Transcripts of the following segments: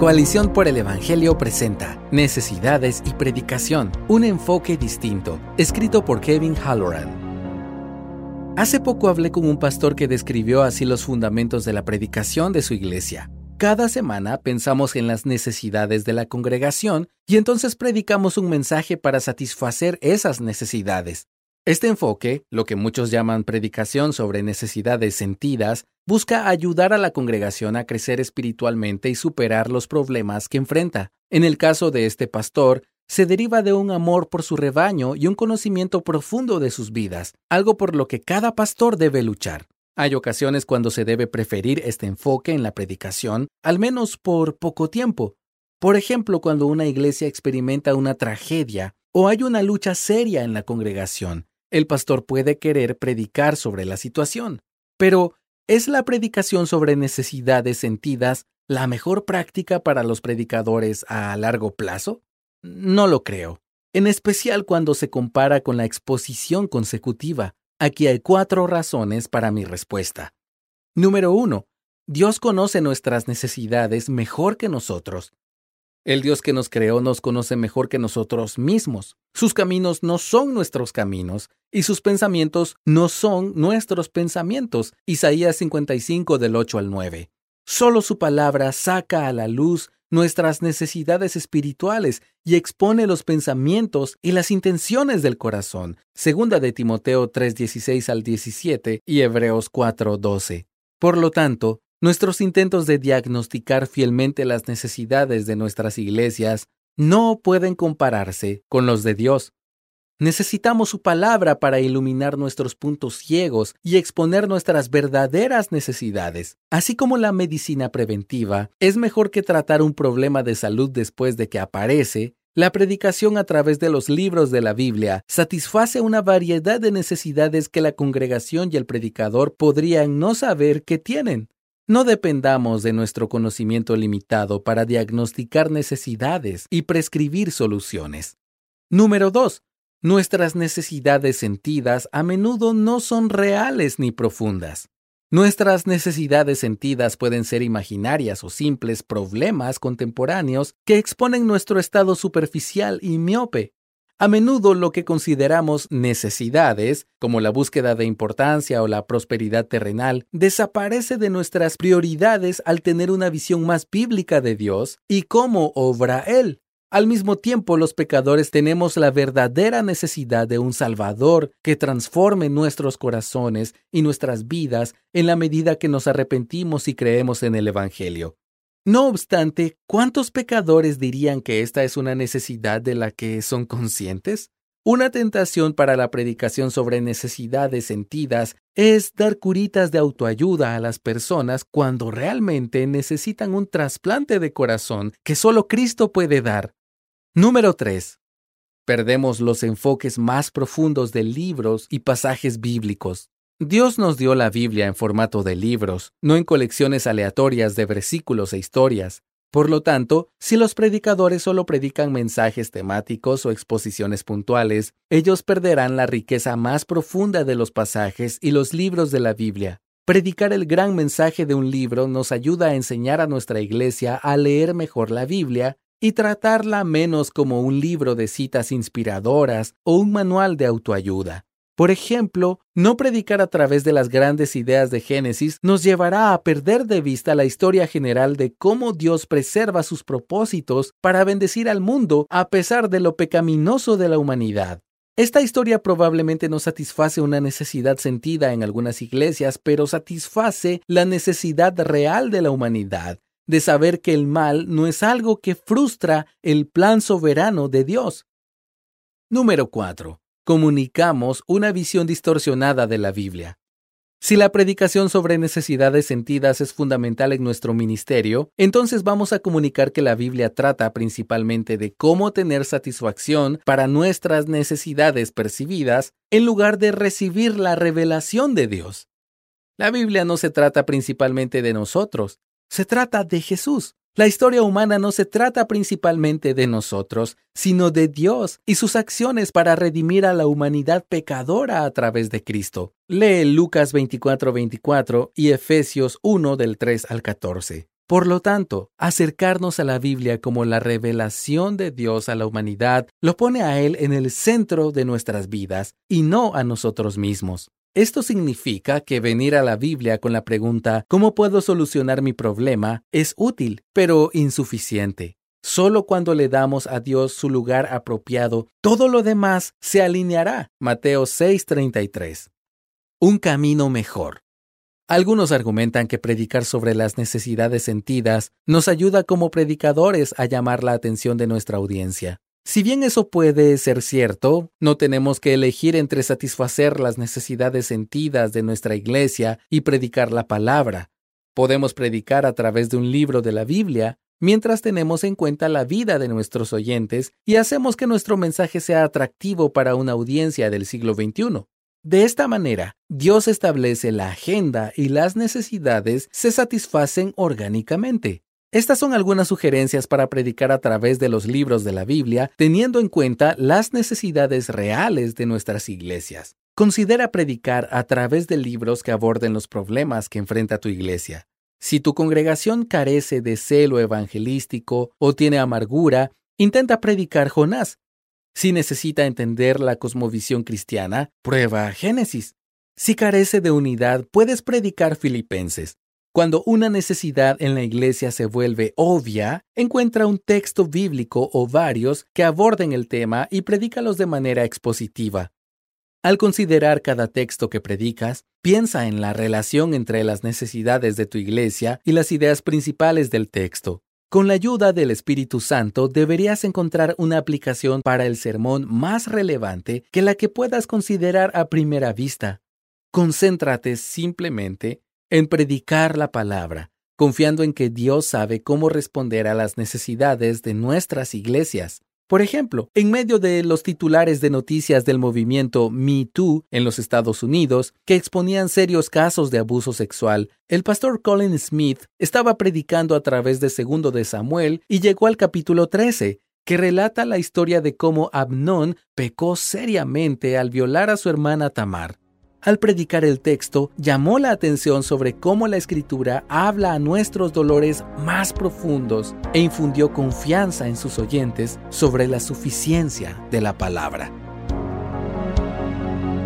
Coalición por el Evangelio presenta Necesidades y Predicación, un enfoque distinto, escrito por Kevin Halloran. Hace poco hablé con un pastor que describió así los fundamentos de la predicación de su iglesia. Cada semana pensamos en las necesidades de la congregación y entonces predicamos un mensaje para satisfacer esas necesidades. Este enfoque, lo que muchos llaman predicación sobre necesidades sentidas, busca ayudar a la congregación a crecer espiritualmente y superar los problemas que enfrenta. En el caso de este pastor, se deriva de un amor por su rebaño y un conocimiento profundo de sus vidas, algo por lo que cada pastor debe luchar. Hay ocasiones cuando se debe preferir este enfoque en la predicación, al menos por poco tiempo. Por ejemplo, cuando una iglesia experimenta una tragedia o hay una lucha seria en la congregación el pastor puede querer predicar sobre la situación. Pero, ¿es la predicación sobre necesidades sentidas la mejor práctica para los predicadores a largo plazo? No lo creo, en especial cuando se compara con la exposición consecutiva. Aquí hay cuatro razones para mi respuesta. Número uno, Dios conoce nuestras necesidades mejor que nosotros. El Dios que nos creó nos conoce mejor que nosotros mismos. Sus caminos no son nuestros caminos y sus pensamientos no son nuestros pensamientos. Isaías 55 del 8 al 9. Solo su palabra saca a la luz nuestras necesidades espirituales y expone los pensamientos y las intenciones del corazón. Segunda de Timoteo 3:16 al 17 y Hebreos 4:12. Por lo tanto, nuestros intentos de diagnosticar fielmente las necesidades de nuestras iglesias no pueden compararse con los de Dios. Necesitamos su palabra para iluminar nuestros puntos ciegos y exponer nuestras verdaderas necesidades. Así como la medicina preventiva es mejor que tratar un problema de salud después de que aparece, la predicación a través de los libros de la Biblia satisface una variedad de necesidades que la congregación y el predicador podrían no saber que tienen. No dependamos de nuestro conocimiento limitado para diagnosticar necesidades y prescribir soluciones. Número 2. Nuestras necesidades sentidas a menudo no son reales ni profundas. Nuestras necesidades sentidas pueden ser imaginarias o simples problemas contemporáneos que exponen nuestro estado superficial y miope. A menudo lo que consideramos necesidades, como la búsqueda de importancia o la prosperidad terrenal, desaparece de nuestras prioridades al tener una visión más bíblica de Dios y cómo obra Él. Al mismo tiempo, los pecadores tenemos la verdadera necesidad de un Salvador que transforme nuestros corazones y nuestras vidas en la medida que nos arrepentimos y creemos en el Evangelio. No obstante, ¿cuántos pecadores dirían que esta es una necesidad de la que son conscientes? Una tentación para la predicación sobre necesidades sentidas es dar curitas de autoayuda a las personas cuando realmente necesitan un trasplante de corazón que solo Cristo puede dar. Número 3. Perdemos los enfoques más profundos de libros y pasajes bíblicos. Dios nos dio la Biblia en formato de libros, no en colecciones aleatorias de versículos e historias. Por lo tanto, si los predicadores solo predican mensajes temáticos o exposiciones puntuales, ellos perderán la riqueza más profunda de los pasajes y los libros de la Biblia. Predicar el gran mensaje de un libro nos ayuda a enseñar a nuestra iglesia a leer mejor la Biblia y tratarla menos como un libro de citas inspiradoras o un manual de autoayuda. Por ejemplo, no predicar a través de las grandes ideas de Génesis nos llevará a perder de vista la historia general de cómo Dios preserva sus propósitos para bendecir al mundo a pesar de lo pecaminoso de la humanidad. Esta historia probablemente no satisface una necesidad sentida en algunas iglesias, pero satisface la necesidad real de la humanidad, de saber que el mal no es algo que frustra el plan soberano de Dios. Número 4. Comunicamos una visión distorsionada de la Biblia. Si la predicación sobre necesidades sentidas es fundamental en nuestro ministerio, entonces vamos a comunicar que la Biblia trata principalmente de cómo tener satisfacción para nuestras necesidades percibidas en lugar de recibir la revelación de Dios. La Biblia no se trata principalmente de nosotros, se trata de Jesús. La historia humana no se trata principalmente de nosotros, sino de Dios y sus acciones para redimir a la humanidad pecadora a través de Cristo. Lee Lucas 24:24 y Efesios 1 del 3 al 14. Por lo tanto, acercarnos a la Biblia como la revelación de Dios a la humanidad lo pone a Él en el centro de nuestras vidas y no a nosotros mismos. Esto significa que venir a la Biblia con la pregunta ¿cómo puedo solucionar mi problema? es útil, pero insuficiente. Solo cuando le damos a Dios su lugar apropiado, todo lo demás se alineará. Mateo 6:33. Un camino mejor. Algunos argumentan que predicar sobre las necesidades sentidas nos ayuda como predicadores a llamar la atención de nuestra audiencia. Si bien eso puede ser cierto, no tenemos que elegir entre satisfacer las necesidades sentidas de nuestra iglesia y predicar la palabra. Podemos predicar a través de un libro de la Biblia mientras tenemos en cuenta la vida de nuestros oyentes y hacemos que nuestro mensaje sea atractivo para una audiencia del siglo XXI. De esta manera, Dios establece la agenda y las necesidades se satisfacen orgánicamente. Estas son algunas sugerencias para predicar a través de los libros de la Biblia, teniendo en cuenta las necesidades reales de nuestras iglesias. Considera predicar a través de libros que aborden los problemas que enfrenta tu iglesia. Si tu congregación carece de celo evangelístico o tiene amargura, intenta predicar Jonás. Si necesita entender la cosmovisión cristiana, prueba Génesis. Si carece de unidad, puedes predicar Filipenses. Cuando una necesidad en la iglesia se vuelve obvia, encuentra un texto bíblico o varios que aborden el tema y predícalos de manera expositiva. Al considerar cada texto que predicas, piensa en la relación entre las necesidades de tu iglesia y las ideas principales del texto. Con la ayuda del Espíritu Santo deberías encontrar una aplicación para el sermón más relevante que la que puedas considerar a primera vista. Concéntrate simplemente en predicar la palabra, confiando en que Dios sabe cómo responder a las necesidades de nuestras iglesias. Por ejemplo, en medio de los titulares de noticias del movimiento Me Too en los Estados Unidos, que exponían serios casos de abuso sexual, el pastor Colin Smith estaba predicando a través de Segundo de Samuel y llegó al capítulo 13, que relata la historia de cómo Abnón pecó seriamente al violar a su hermana Tamar. Al predicar el texto, llamó la atención sobre cómo la escritura habla a nuestros dolores más profundos e infundió confianza en sus oyentes sobre la suficiencia de la palabra.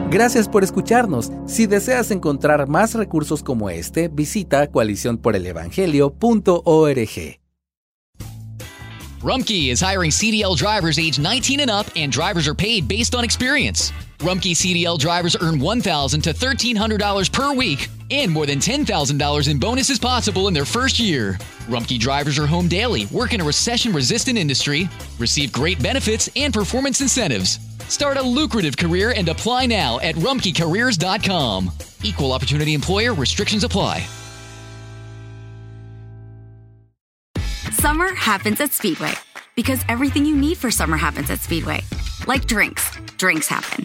Gracias por escucharnos. Si deseas encontrar más recursos como este, visita coaliciónporelevangelio.org. Rumkey is hiring CDL drivers age 19 and up, and drivers are paid based on experience. Rumkey CDL drivers earn $1,000 to $1,300 per week and more than $10,000 in bonuses possible in their first year. Rumkey drivers are home daily, work in a recession resistant industry, receive great benefits and performance incentives. Start a lucrative career and apply now at rumkeycareers.com. Equal opportunity employer restrictions apply. Summer happens at Speedway because everything you need for summer happens at Speedway. Like drinks, drinks happen.